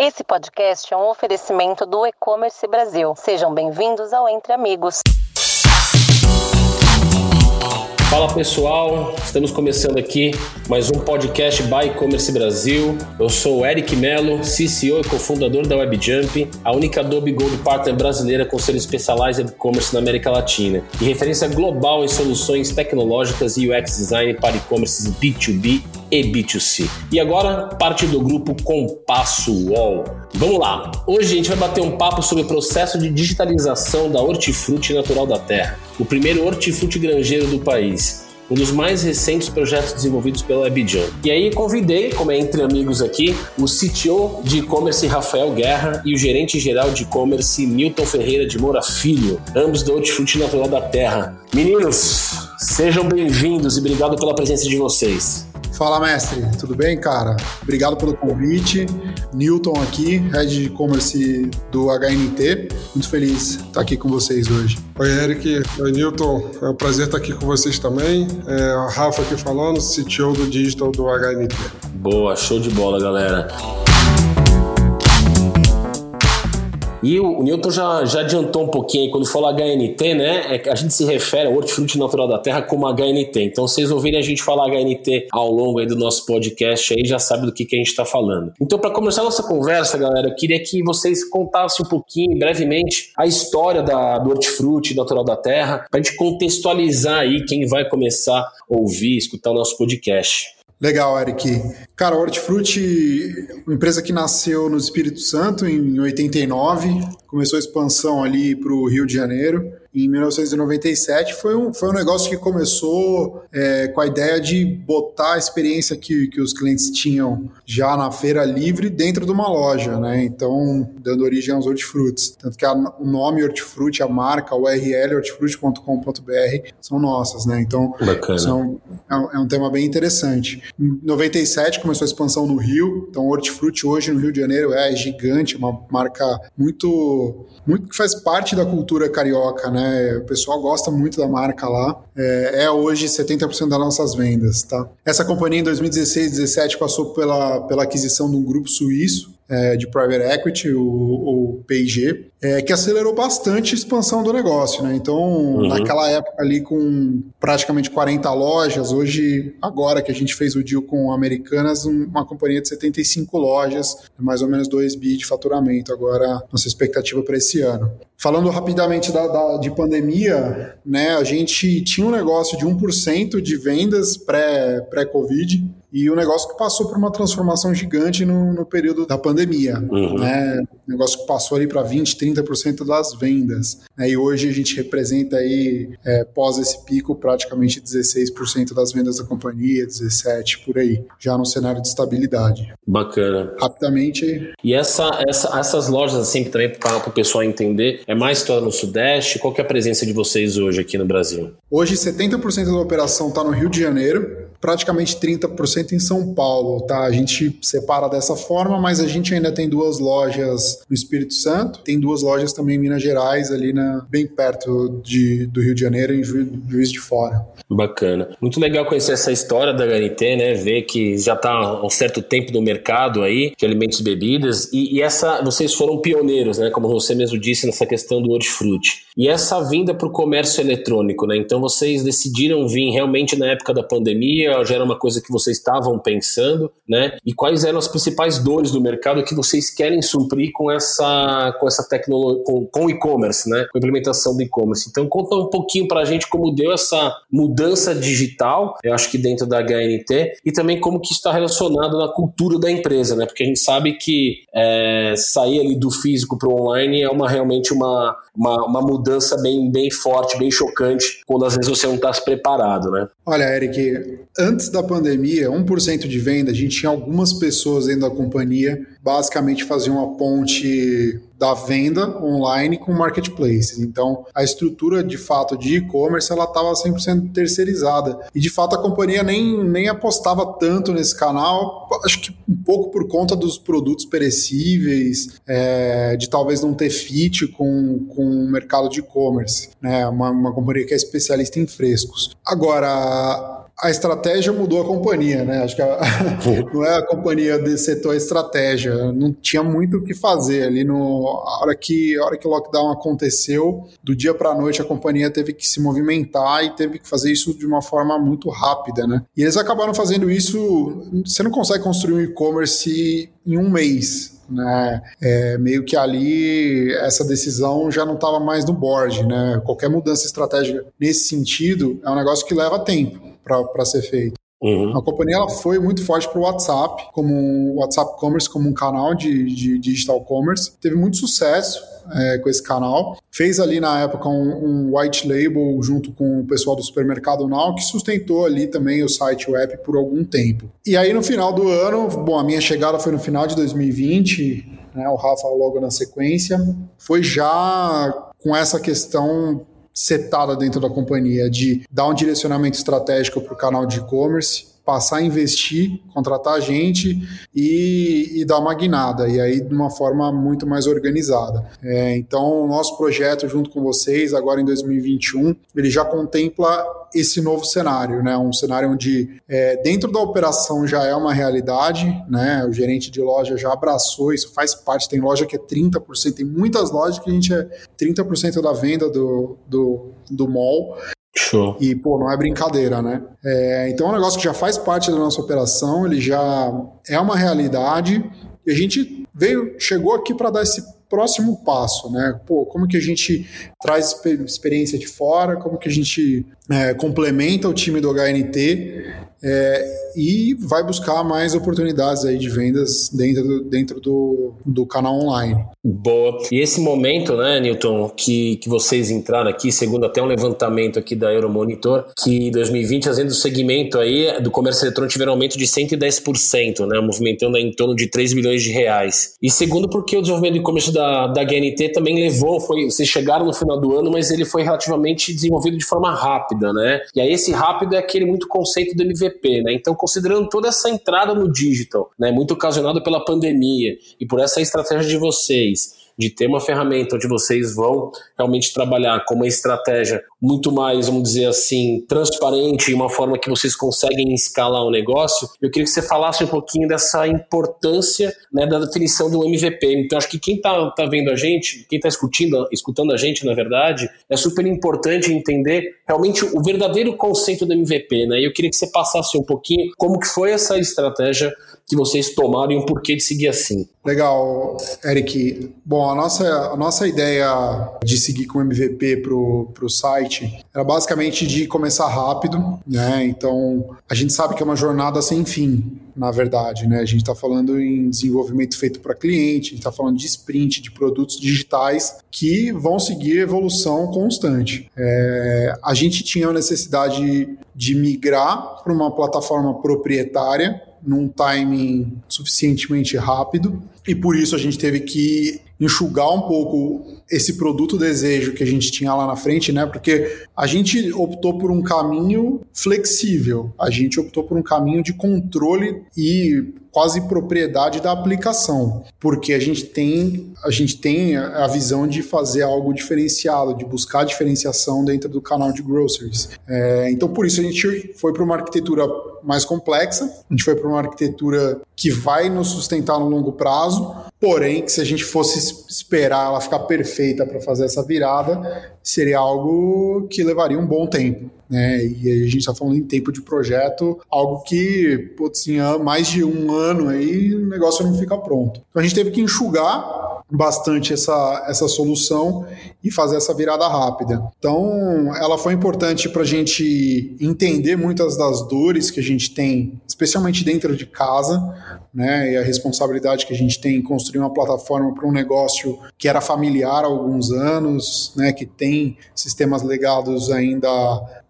Esse podcast é um oferecimento do E-Commerce Brasil. Sejam bem-vindos ao Entre Amigos. Fala pessoal, estamos começando aqui mais um podcast by E-Commerce Brasil. Eu sou o Eric Mello, CCO e cofundador da WebJump, a única Adobe Gold Partner brasileira com ser Specialized E-Commerce na América Latina e referência global em soluções tecnológicas e UX Design para e-commerces B2B e B2C. E agora, parte do grupo Compasso Wall. Vamos lá! Hoje a gente vai bater um papo sobre o processo de digitalização da hortifruti natural da terra, o primeiro hortifruti granjeiro do país um dos mais recentes projetos desenvolvidos pela Abidjan. E aí convidei, como é entre amigos aqui, o CTO de e-commerce Rafael Guerra e o gerente geral de e-commerce Milton Ferreira de Moura Filho, ambos do Hortifruti Natural da Terra. Meninos, sejam bem-vindos e obrigado pela presença de vocês. Fala, mestre. Tudo bem, cara? Obrigado pelo convite. Newton aqui, Head de E-Commerce do HNT. Muito feliz de estar aqui com vocês hoje. Oi, Eric. Oi, Newton. É um prazer estar aqui com vocês também. É o Rafa aqui falando, CTO do Digital do HNT. Boa, show de bola, galera. E o, Newton já, já adiantou um pouquinho aí, quando fala HNT, né? É, a gente se refere ao hortifruti natural da terra como HNT. Então, vocês ouvirem a gente falar HNT ao longo aí do nosso podcast aí, já sabe do que, que a gente está falando. Então, para começar a nossa conversa, galera, eu queria que vocês contassem um pouquinho, brevemente, a história da, do hortifruti natural da terra, para a gente contextualizar aí quem vai começar a ouvir, escutar o nosso podcast. Legal, Eric. Cara, a Hortifruti, uma empresa que nasceu no Espírito Santo em 89, começou a expansão ali para o Rio de Janeiro em 1997 foi um, foi um negócio que começou é, com a ideia de botar a experiência que, que os clientes tinham já na feira livre dentro de uma loja, né? Então, dando origem aos hortifrutis. Tanto que a, o nome hortifruti, a marca, o URL hortifruti.com.br são nossas, né? Então, são, é, um, é um tema bem interessante. Em 97 começou a expansão no Rio, então hortifruti hoje no Rio de Janeiro é gigante, uma marca muito, muito que faz parte da cultura carioca, né? O pessoal gosta muito da marca lá. É, é hoje 70% das nossas vendas, tá? Essa companhia em 2016, 2017 passou pela, pela aquisição de um grupo suíço é, de private equity, o, o PIG, é, que acelerou bastante a expansão do negócio. Né? Então, uhum. naquela época ali com praticamente 40 lojas, hoje, agora que a gente fez o deal com Americanas, uma companhia de 75 lojas, mais ou menos 2 bi de faturamento, agora nossa expectativa para esse ano. Falando rapidamente da, da, de pandemia, né, a gente tinha um negócio de 1% de vendas pré-Covid, pré e o negócio que passou por uma transformação gigante no, no período da pandemia. Uhum. Né? O negócio que passou ali para 20, 30% das vendas. Né? E hoje a gente representa aí, é, pós esse pico, praticamente 16% das vendas da companhia, 17% por aí, já no cenário de estabilidade. Bacana. Rapidamente. E essa, essa, essas lojas, assim, também para o pessoal entender, é mais situada no Sudeste? Qual que é a presença de vocês hoje aqui no Brasil? Hoje, 70% da operação está no Rio de Janeiro, praticamente 30% em São Paulo, tá? A gente separa dessa forma, mas a gente ainda tem duas lojas no Espírito Santo, tem duas lojas também em Minas Gerais, ali na, bem perto de, do Rio de Janeiro, em Juiz de Fora. Bacana. Muito legal conhecer essa história da HNT, né? Ver que já está há um certo tempo no mercado aí de alimentos e bebidas e, e, essa, vocês foram pioneiros, né? Como você mesmo disse nessa questão do hortifruti. E essa vinda para o comércio eletrônico, né? Então vocês decidiram vir realmente na época da pandemia já era uma coisa que vocês estavam pensando, né? E quais eram as principais dores do mercado que vocês querem suprir com essa com essa tecnologia, com, com e-commerce, né? Com a implementação do e-commerce. Então conta um pouquinho para a gente como deu essa mudança digital, eu acho que dentro da HNT e também como que está relacionado na cultura da empresa, né? Porque a gente sabe que é, sair ali do físico para o online é uma realmente uma, uma, uma mudança bem, bem forte, bem chocante, quando às vezes você não está preparado, né? Olha, Eric, antes da pandemia, 1% de venda, a gente tinha algumas pessoas dentro da companhia, basicamente faziam a ponte da venda online com marketplaces. Então, a estrutura de fato de e-commerce ela estava 100% terceirizada. E de fato a companhia nem, nem apostava tanto nesse canal, acho que um pouco por conta dos produtos perecíveis, é, de talvez não ter fit com, com o mercado de e-commerce. Né? Uma, uma companhia que é especialista em frescos. Agora, a estratégia mudou a companhia, né? Acho que a, não é a companhia setor a estratégia. Não tinha muito o que fazer ali no a hora que a hora que o lockdown aconteceu, do dia para a noite a companhia teve que se movimentar e teve que fazer isso de uma forma muito rápida, né? E eles acabaram fazendo isso. Você não consegue construir um e-commerce em um mês né? É, meio que ali essa decisão já não estava mais no board, né? Qualquer mudança estratégica nesse sentido é um negócio que leva tempo para ser feito. Uhum. A companhia ela foi muito forte para o WhatsApp, como um WhatsApp Commerce, como um canal de, de digital commerce. Teve muito sucesso é, com esse canal. Fez ali na época um, um, white label junto com o pessoal do supermercado Now, que sustentou ali também o site web por algum tempo. E aí no final do ano, bom, a minha chegada foi no final de 2020, né, o Rafa logo na sequência, foi já com essa questão setada dentro da companhia de dar um direcionamento estratégico para o canal de e-commerce, passar a investir, contratar gente e, e, dar uma guinada, e aí de uma forma muito mais organizada. É, então, o nosso projeto, junto com vocês, agora em 2021, ele já contempla esse novo cenário, né? Um cenário onde é, dentro da operação já é uma realidade, né? O gerente de loja já abraçou, isso faz parte, tem loja que é 30%, tem muitas lojas que a gente é 30% da venda do, do, do mall. Show. E, pô, não é brincadeira, né? É, então é um negócio que já faz parte da nossa operação, ele já é uma realidade e a gente veio, chegou aqui para dar esse próximo passo, né? Pô, como que a gente traz experiência de fora, como que a gente é, complementa o time do HNT é, e vai buscar mais oportunidades aí de vendas dentro do, dentro do, do canal online. Boa. E esse momento, né, Newton, que, que vocês entraram aqui, segundo até um levantamento aqui da Euromonitor, que em 2020 as vendas do segmento aí do comércio eletrônico tiveram um aumento de 110%, né, movimentando em torno de 3 milhões de reais. E segundo porque o desenvolvimento do e-commerce da, da GNT também levou, foi, vocês chegaram no final do ano, mas ele foi relativamente desenvolvido de forma rápida, né? E aí esse rápido é aquele muito conceito do MVP, né? Então, considerando toda essa entrada no digital, né, muito ocasionado pela pandemia e por essa estratégia de vocês, de ter uma ferramenta onde vocês vão realmente trabalhar com uma estratégia muito mais, vamos dizer assim, transparente, uma forma que vocês conseguem escalar o negócio, eu queria que você falasse um pouquinho dessa importância né, da definição do MVP. Então, acho que quem está tá vendo a gente, quem está escutando, escutando a gente, na verdade, é super importante entender realmente o verdadeiro conceito do MVP. Né? E eu queria que você passasse um pouquinho como que foi essa estratégia que vocês tomaram e o porquê de seguir assim. Legal, Eric. Bom, a nossa, a nossa ideia de seguir com MVP para o site era basicamente de começar rápido, né? Então, a gente sabe que é uma jornada sem fim, na verdade, né? A gente está falando em desenvolvimento feito para cliente, a gente está falando de sprint, de produtos digitais que vão seguir evolução constante. É, a gente tinha a necessidade de migrar para uma plataforma proprietária num timing suficientemente rápido. E por isso a gente teve que enxugar um pouco esse produto desejo que a gente tinha lá na frente, né? Porque a gente optou por um caminho flexível, a gente optou por um caminho de controle e quase propriedade da aplicação, porque a gente tem a gente tem a visão de fazer algo diferenciado, de buscar diferenciação dentro do canal de groceries. É, então por isso a gente foi para uma arquitetura mais complexa, a gente foi para uma arquitetura que vai nos sustentar no longo prazo, porém que se a gente fosse esperar ela ficar perfeita para fazer essa virada, seria algo que levaria um bom tempo. Né? E a gente está falando em tempo de projeto, algo que, putz, em mais de um ano aí, o negócio não fica pronto. Então a gente teve que enxugar bastante essa, essa solução e fazer essa virada rápida. Então, ela foi importante para a gente entender muitas das dores que a gente tem, especialmente dentro de casa, né, e a responsabilidade que a gente tem em construir uma plataforma para um negócio que era familiar há alguns anos, né, que tem sistemas legados ainda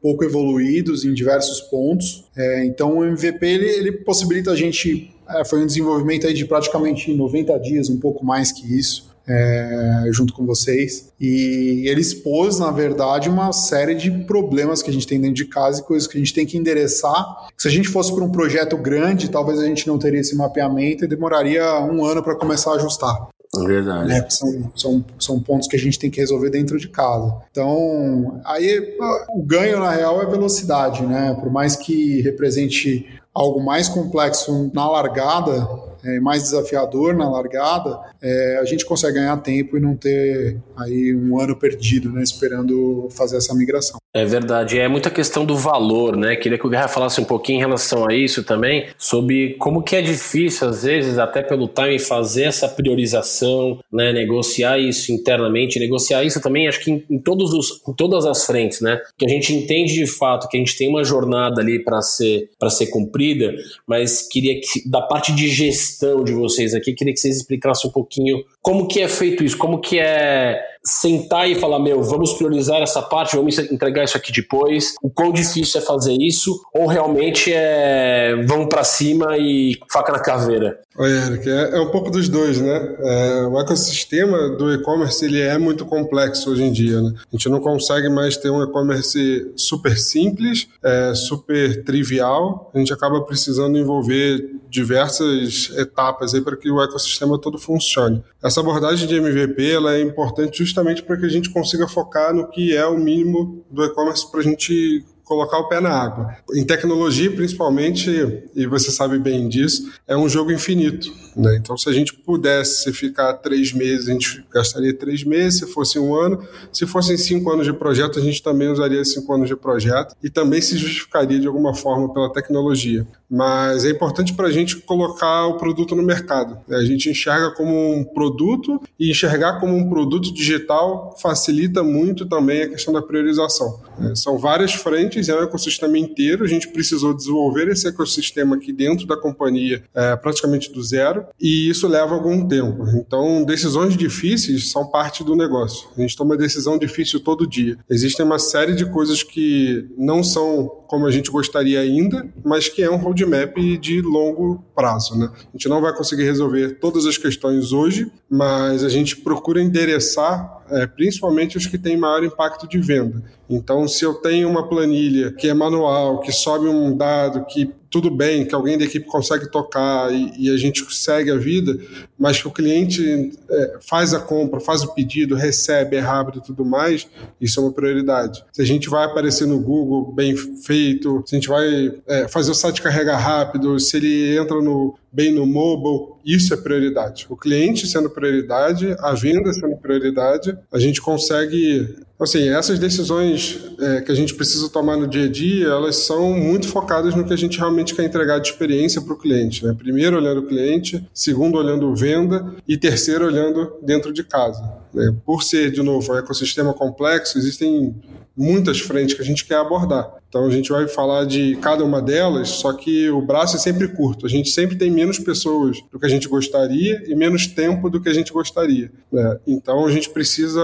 pouco evoluídos em diversos pontos. É, então, o MVP ele, ele possibilita a gente é, foi um desenvolvimento aí de praticamente 90 dias, um pouco mais que isso. É, junto com vocês. E ele expôs, na verdade, uma série de problemas que a gente tem dentro de casa e coisas que a gente tem que endereçar. Se a gente fosse para um projeto grande, talvez a gente não teria esse mapeamento e demoraria um ano para começar a ajustar. Verdade. Né? São, são, são pontos que a gente tem que resolver dentro de casa. Então, aí o ganho, na real, é velocidade, né? Por mais que represente algo mais complexo na largada, é, mais desafiador na largada, é, a gente consegue ganhar tempo e não ter aí um ano perdido, né, esperando fazer essa migração. É verdade, é muita questão do valor, né? Queria que o Guerra falasse um pouquinho em relação a isso também, sobre como que é difícil, às vezes, até pelo time, fazer essa priorização, né? Negociar isso internamente, negociar isso também, acho que em, em todos os, em todas as frentes, né? Que a gente entende de fato que a gente tem uma jornada ali para ser, ser cumprida, mas queria que, da parte de gestão de vocês aqui, queria que vocês explicassem um pouquinho como que é feito isso, como que é sentar e falar, meu, vamos priorizar essa parte, vamos entregar isso aqui depois, o quão difícil é fazer isso, ou realmente é vamos para cima e faca na caveira? Oi, Eric, é, é um pouco dos dois, né? É, o ecossistema do e-commerce ele é muito complexo hoje em dia, né? A gente não consegue mais ter um e-commerce super simples, é, super trivial, a gente acaba precisando envolver diversas etapas aí para que o ecossistema todo funcione. Essa abordagem de MVP ela é importante justamente para que a gente consiga focar no que é o mínimo do e-commerce para a gente colocar o pé na água. Em tecnologia, principalmente, e você sabe bem disso, é um jogo infinito. Né? Então, se a gente pudesse ficar três meses, a gente gastaria três meses, se fosse um ano. Se fossem cinco anos de projeto, a gente também usaria cinco anos de projeto e também se justificaria de alguma forma pela tecnologia. Mas é importante para a gente colocar o produto no mercado. A gente enxerga como um produto e enxergar como um produto digital facilita muito também a questão da priorização. É, são várias frentes, é um ecossistema inteiro. A gente precisou desenvolver esse ecossistema aqui dentro da companhia é, praticamente do zero e isso leva algum tempo. Então, decisões difíceis são parte do negócio. A gente toma decisão difícil todo dia. Existem uma série de coisas que não são como a gente gostaria ainda, mas que é um roadmap de longo prazo. Né? A gente não vai conseguir resolver todas as questões hoje, mas a gente procura endereçar é, principalmente os que têm maior impacto de venda. Então, se eu tenho uma planilha que é manual, que sobe um dado, que tudo bem, que alguém da equipe consegue tocar e, e a gente segue a vida, mas que o cliente é, faz a compra, faz o pedido, recebe, é rápido e tudo mais, isso é uma prioridade. Se a gente vai aparecer no Google bem feito, se a gente vai é, fazer o site carregar rápido, se ele entra no, bem no mobile, isso é prioridade. O cliente sendo prioridade, a venda sendo prioridade, a gente consegue. Assim, essas decisões é, que a gente precisa tomar no dia a dia, elas são muito focadas no que a gente realmente quer entregar de experiência para o cliente. Né? Primeiro, olhando o cliente, segundo, olhando venda e terceiro, olhando dentro de casa. Né? Por ser, de novo, um ecossistema complexo, existem muitas frentes que a gente quer abordar. Então a gente vai falar de cada uma delas, só que o braço é sempre curto. A gente sempre tem menos pessoas do que a gente gostaria e menos tempo do que a gente gostaria. Né? Então a gente precisa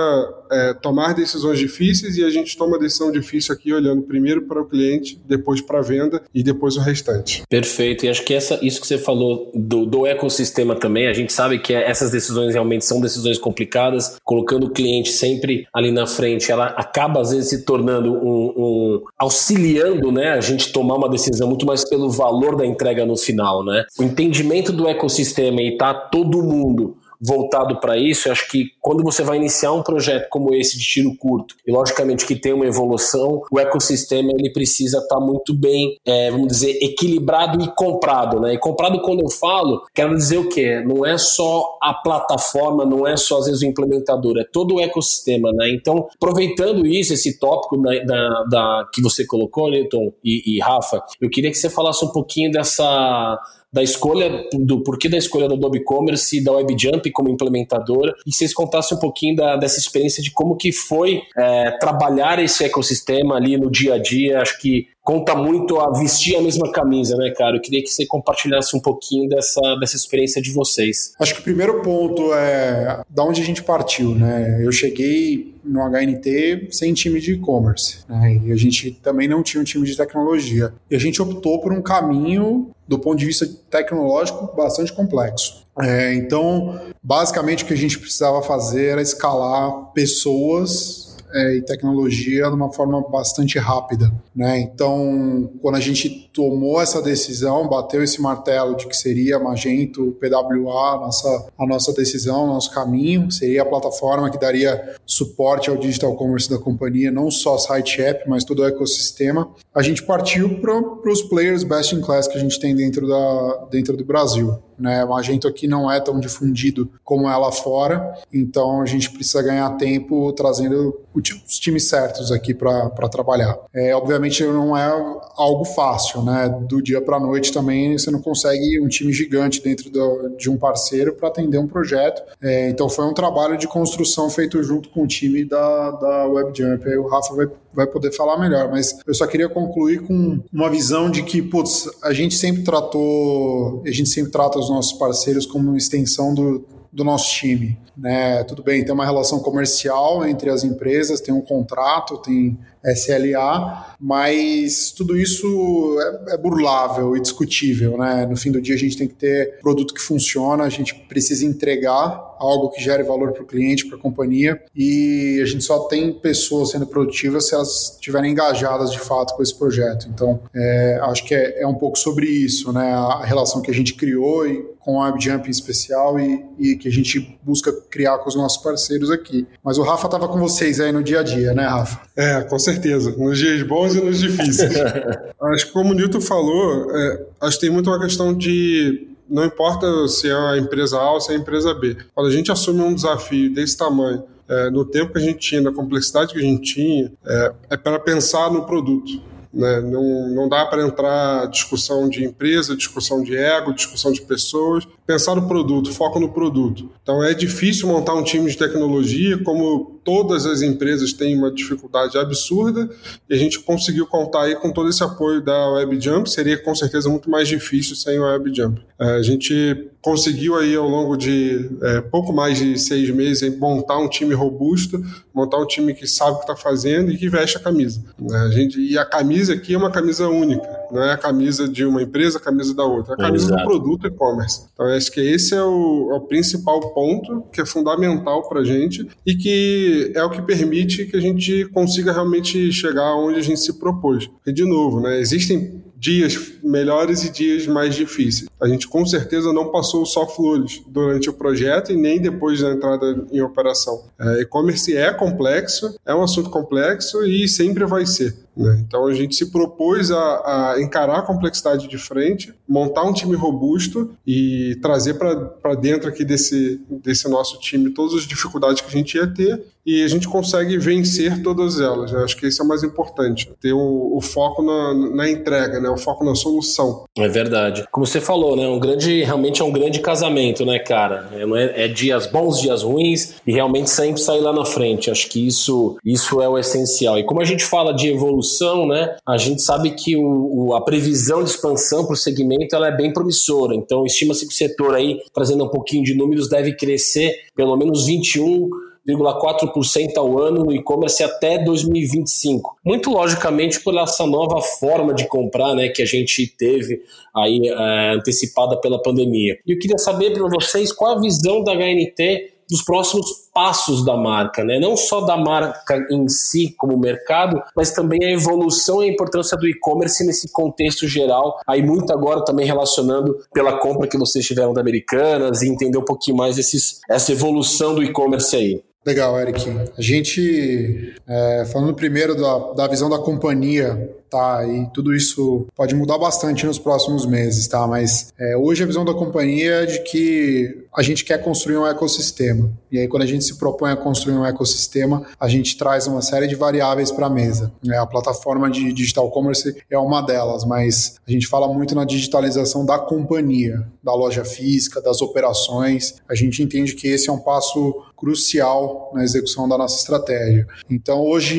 é, tomar decisões difíceis e a gente toma decisão difícil aqui olhando primeiro para o cliente, depois para a venda e depois o restante. Perfeito. E acho que essa, isso que você falou do, do ecossistema também, a gente sabe que essas decisões realmente são decisões complicadas, colocando o cliente sempre ali na frente, ela acaba às vezes se tornando um, um auxiliando né, a gente tomar uma decisão muito mais pelo valor da entrega no final. Né? O entendimento do ecossistema e tá todo mundo voltado para isso, eu acho que quando você vai iniciar um projeto como esse de tiro curto, e logicamente que tem uma evolução, o ecossistema ele precisa estar tá muito bem, é, vamos dizer, equilibrado e comprado, né? E comprado quando eu falo, quero dizer o quê? Não é só a plataforma, não é só às vezes o implementador, é todo o ecossistema, né? Então, aproveitando isso, esse tópico da, da, da que você colocou, Newton e, e Rafa, eu queria que você falasse um pouquinho dessa da escolha, do porquê da escolha do Adobe Commerce e da WebJump como implementadora, e vocês contassem um pouquinho da, dessa experiência de como que foi é, trabalhar esse ecossistema ali no dia a dia, acho que conta muito a vestir a mesma camisa, né, cara? Eu queria que você compartilhasse um pouquinho dessa, dessa experiência de vocês. Acho que o primeiro ponto é da onde a gente partiu, né? Eu cheguei no HNT sem time de e-commerce, né? E a gente também não tinha um time de tecnologia. E a gente optou por um caminho, do ponto de vista tecnológico, bastante complexo. É, então, basicamente, o que a gente precisava fazer era escalar pessoas é, e tecnologia de uma forma bastante rápida. Né? Então, quando a gente tomou essa decisão, bateu esse martelo de que seria Magento, PWA, nossa, a nossa decisão, nosso caminho, seria a plataforma que daria suporte ao digital commerce da companhia, não só site app, mas todo o ecossistema. A gente partiu para os players best in class que a gente tem dentro, da, dentro do Brasil. Né? O Magento aqui não é tão difundido como é lá fora, então a gente precisa ganhar tempo trazendo os times certos aqui para trabalhar. É, obviamente não é algo fácil, né? Do dia para a noite também você não consegue um time gigante dentro do, de um parceiro para atender um projeto. É, então foi um trabalho de construção feito junto com o time da, da WebJump. Aí o Rafa vai vai poder falar melhor, mas eu só queria concluir com uma visão de que, putz, a gente sempre tratou, a gente sempre trata os nossos parceiros como uma extensão do, do nosso time. Né? Tudo bem, tem uma relação comercial entre as empresas, tem um contrato, tem SLA, mas tudo isso é, é, burlável e discutível, né? No fim do dia a gente tem que ter produto que funciona, a gente precisa entregar algo que gere valor para o cliente, para a companhia, e a gente só tem pessoas sendo produtivas se elas estiverem engajadas de fato com esse projeto. Então, é, acho que é, é, um pouco sobre isso, né? A relação que a gente criou e com a WebJump em especial e, e que a gente busca criar com os nossos parceiros aqui. Mas o Rafa estava com vocês aí no dia a dia, né, Rafa? É, com certeza. Nos dias bons e nos difíceis. acho que como o Nilton falou, é, acho que tem muito uma questão de não importa se é a empresa A ou se é a empresa B. Quando a gente assume um desafio desse tamanho, é, no tempo que a gente tinha, na complexidade que a gente tinha, é, é para pensar no produto. Né? Não, não dá para entrar discussão de empresa, discussão de ego, discussão de pessoas. Pensar no produto, foco no produto. Então é difícil montar um time de tecnologia, como todas as empresas têm uma dificuldade absurda, e a gente conseguiu contar aí com todo esse apoio da WebJump. Seria com certeza muito mais difícil sem o WebJump. É, a gente conseguiu aí ao longo de é, pouco mais de seis meses montar um time robusto, montar um time que sabe o que está fazendo e que veste a camisa. Né? A gente, e a camisa aqui é uma camisa única, não é a camisa de uma empresa, a camisa da outra, é a camisa Exato. do produto e-commerce. Então acho que esse é o, é o principal ponto que é fundamental para a gente e que é o que permite que a gente consiga realmente chegar onde a gente se propôs. E de novo, né, existem dias melhores e dias mais difíceis. A gente com certeza não passou só flores durante o projeto e nem depois da entrada em operação. É, e-commerce é complexo, é um assunto complexo e sempre vai ser. Né? Então a gente se propôs a, a, encarar a complexidade de frente, montar um time robusto e trazer para dentro aqui desse, desse nosso time todas as dificuldades que a gente ia ter e a gente consegue vencer todas elas. Acho que isso é mais importante, ter o, o foco na, na, entrega, né? o foco na solução. É verdade. Como você falou, né? um grande, realmente é um grande casamento, né, cara? É, é dias bons, dias ruins e realmente sempre sair lá na frente. Acho que isso, isso é o essencial. E como a gente fala de evolução, né? a gente sabe que o, o a previsão de expansão para o segmento ela é bem promissora. Então, estima-se que o setor aí, trazendo um pouquinho de números, deve crescer pelo menos 21 0,4% ao ano no e-commerce até 2025. Muito logicamente por essa nova forma de comprar né, que a gente teve aí é, antecipada pela pandemia. E eu queria saber para vocês qual a visão da HNT dos próximos passos da marca, né? Não só da marca em si como mercado, mas também a evolução e a importância do e-commerce nesse contexto geral. Aí muito agora também relacionando pela compra que vocês tiveram da Americanas e entender um pouquinho mais desses, essa evolução do e-commerce aí. Legal, Eric. A gente, é, falando primeiro da, da visão da companhia, tá? E tudo isso pode mudar bastante nos próximos meses, tá? Mas é, hoje a visão da companhia é de que a gente quer construir um ecossistema. E aí, quando a gente se propõe a construir um ecossistema, a gente traz uma série de variáveis para a mesa. É, a plataforma de digital commerce é uma delas, mas a gente fala muito na digitalização da companhia, da loja física, das operações. A gente entende que esse é um passo crucial na execução da nossa estratégia. Então, hoje,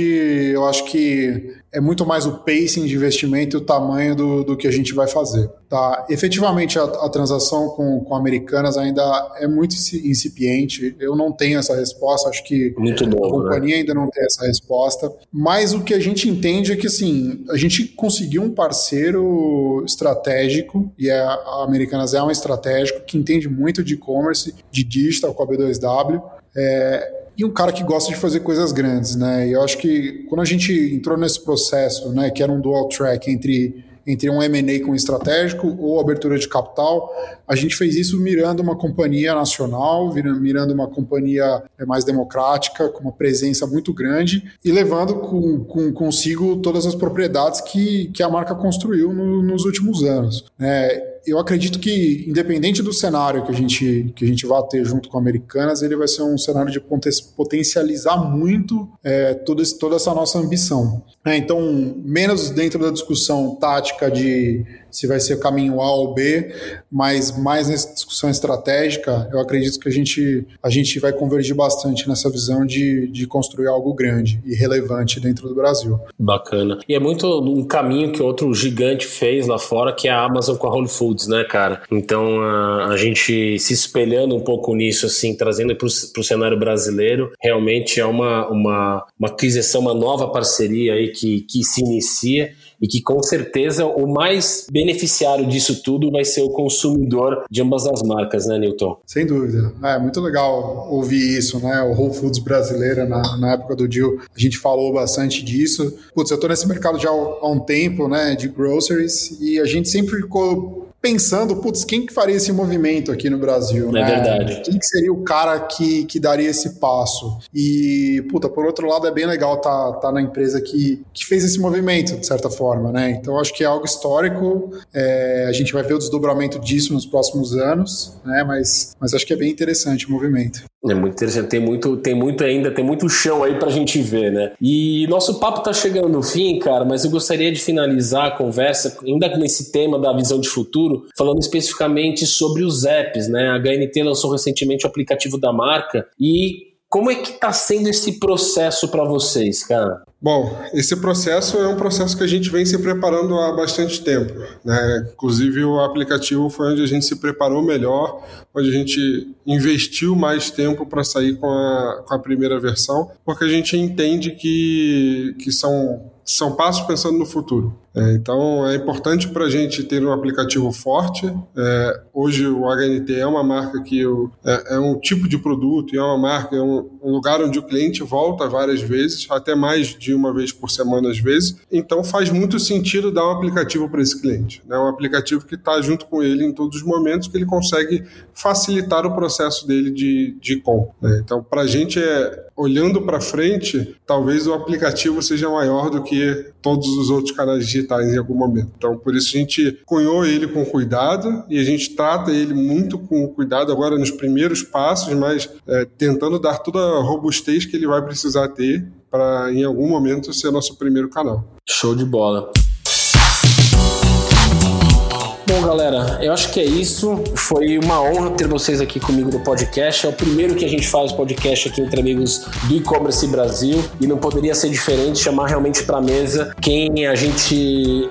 eu acho que é muito mais o pacing de investimento e o tamanho do, do que a gente vai fazer. Tá? Efetivamente, a, a transação com, com Americanas ainda é muito incipiente. Eu não tenho essa resposta, acho que muito novo, a né? companhia né? ainda não tem essa resposta. Mas o que a gente entende é que assim, a gente conseguiu um parceiro estratégico, e é, a Americanas é um estratégico que entende muito de e-commerce, de digital com a B2W. É, e um cara que gosta de fazer coisas grandes, né? E eu acho que quando a gente entrou nesse processo, né, que era um dual track entre entre um M&A com estratégico ou abertura de capital. A gente fez isso mirando uma companhia nacional, mirando uma companhia é, mais democrática, com uma presença muito grande e levando com, com consigo todas as propriedades que, que a marca construiu no, nos últimos anos. É, eu acredito que, independente do cenário que a gente, que a gente vai ter junto com Americanas, ele vai ser um cenário de potencializar muito é, toda, toda essa nossa ambição. É, então, menos dentro da discussão tática de se vai ser o caminho A ou B, mas mais nessa discussão estratégica, eu acredito que a gente, a gente vai convergir bastante nessa visão de, de construir algo grande e relevante dentro do Brasil. Bacana. E é muito um caminho que outro gigante fez lá fora, que é a Amazon com a Whole Foods, né, cara? Então, a, a gente se espelhando um pouco nisso, assim, trazendo para o cenário brasileiro, realmente é uma, uma, uma aquisição, uma nova parceria aí que, que se inicia e que com certeza o mais beneficiário disso tudo vai ser o consumidor de ambas as marcas, né, Newton? Sem dúvida. É muito legal ouvir isso, né? O Whole Foods brasileira, na, na época do deal, a gente falou bastante disso. Putz, eu tô nesse mercado já há um tempo, né, de groceries, e a gente sempre ficou pensando, putz, quem que faria esse movimento aqui no Brasil? É né? verdade. Quem que seria o cara que, que daria esse passo? E, puta, por outro lado, é bem legal estar tá, tá na empresa que, que fez esse movimento, de certa forma, né? Então, acho que é algo histórico, é, a gente vai ver o desdobramento disso nos próximos anos, né? Mas, mas acho que é bem interessante o movimento. É muito interessante, tem muito, tem muito ainda, tem muito chão aí pra gente ver, né? E nosso papo tá chegando no fim, cara, mas eu gostaria de finalizar a conversa, ainda nesse tema da visão de futuro, falando especificamente sobre os apps, né? A HNT lançou recentemente o aplicativo da marca e como é que tá sendo esse processo para vocês, cara? Bom, esse processo é um processo que a gente vem se preparando há bastante tempo. Né? Inclusive, o aplicativo foi onde a gente se preparou melhor, onde a gente investiu mais tempo para sair com a, com a primeira versão, porque a gente entende que, que são são passos pensando no futuro. É, então é importante para a gente ter um aplicativo forte. É, hoje o HNT é uma marca que eu, é, é, um tipo de produto, é uma marca, é um, um, lugar onde o cliente volta várias vezes, até mais de uma vez por semana às vezes. Então faz muito sentido dar um aplicativo para esse cliente. Né? Um aplicativo que está junto com ele em todos os momentos, que ele consegue facilitar o processo dele de, de compra. Né? Então para a gente é olhando para frente, talvez o aplicativo seja maior do que todos os outros canais digitais em algum momento. Então, por isso a gente cunhou ele com cuidado e a gente trata ele muito com cuidado agora nos primeiros passos, mas é, tentando dar toda a robustez que ele vai precisar ter para, em algum momento, ser nosso primeiro canal. Show de bola. Galera, eu acho que é isso. Foi uma honra ter vocês aqui comigo no podcast. É o primeiro que a gente faz podcast aqui entre amigos do e-commerce Brasil e não poderia ser diferente chamar realmente para mesa quem a gente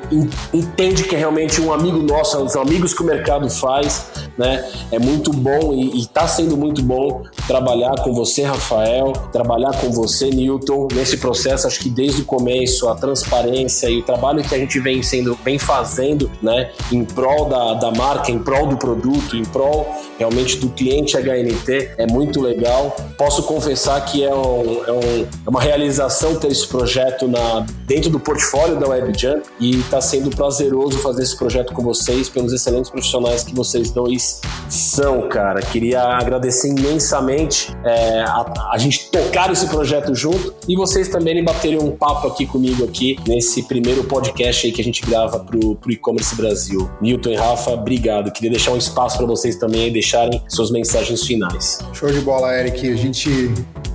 entende que é realmente um amigo nosso, são amigos que o mercado faz, né? É muito bom e está sendo muito bom trabalhar com você, Rafael, trabalhar com você, Newton, nesse processo. Acho que desde o começo a transparência e o trabalho que a gente vem sendo, vem fazendo, né, em prol da, da marca, em prol do produto, em prol realmente do cliente HNT é muito legal. Posso confessar que é, um, é, um, é uma realização ter esse projeto na, dentro do portfólio da WebJump e está sendo prazeroso fazer esse projeto com vocês, pelos excelentes profissionais que vocês dois são, cara. Queria agradecer imensamente é, a, a, gente tocar esse projeto junto e vocês também baterem um papo aqui comigo aqui nesse primeiro podcast aí que a gente grava pro, pro e-commerce Brasil. Newton e Rafa, obrigado. Queria deixar um espaço para vocês também deixarem suas mensagens finais. Show de bola, Eric. A gente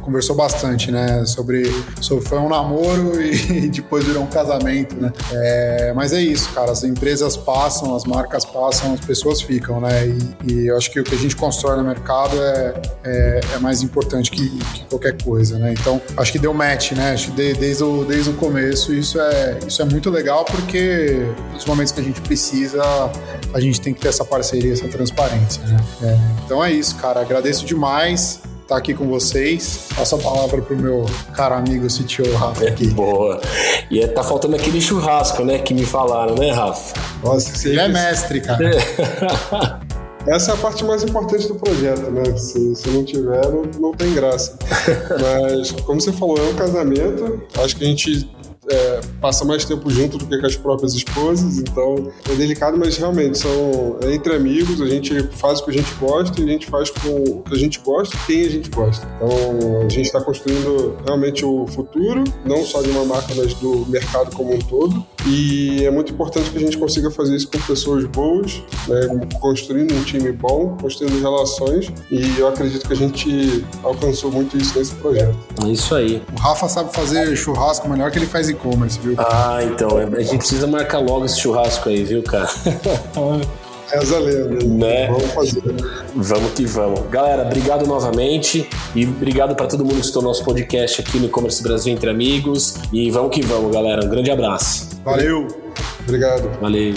conversou bastante, né? Sobre, sobre foi um namoro e depois virou um casamento, né? É, mas é isso, cara. As empresas passam, as marcas passam, as pessoas ficam, né? E, e eu acho que o que a gente constrói no mercado é, é, é mais importante que, que, qualquer coisa, né? Então, acho que deu match, né? Acho que de, desde, o, desde o começo isso é, isso é muito legal porque nos momentos que a gente precisa, a gente tem que ter essa parceria, essa transparência, né? É, então é isso, cara. Agradeço demais estar tá aqui com vocês. Passo a palavra pro meu caro amigo CTO Rafa aqui. Boa. E é, tá faltando aquele churrasco, né, que me falaram, né, Rafa? Nossa, você é mestre, cara. Essa é a parte mais importante do projeto, né? Se, se não tiver, não, não tem graça. Mas, como você falou, é um casamento. Acho que a gente é, passa mais tempo junto do que com as próprias esposas, então é delicado, mas realmente são é entre amigos, a gente faz o que a gente gosta e a gente faz com o que a gente gosta e quem a gente gosta. Então a gente está construindo realmente o futuro, não só de uma marca, mas do mercado como um todo. E é muito importante que a gente consiga fazer isso com pessoas boas, né, construindo um time bom, construindo relações. E eu acredito que a gente alcançou muito isso nesse projeto. É isso aí. O Rafa sabe fazer churrasco melhor que ele faz e-commerce, viu? Ah, então. A gente precisa marcar logo esse churrasco aí, viu, cara? Reza lenda. Né? Vamos fazer. Vamos que vamos. Galera, obrigado novamente e obrigado para todo mundo que escutou nosso podcast aqui no E-Commerce Brasil Entre Amigos. E vamos que vamos, galera. Um grande abraço. Valeu! Obrigado. Valeu.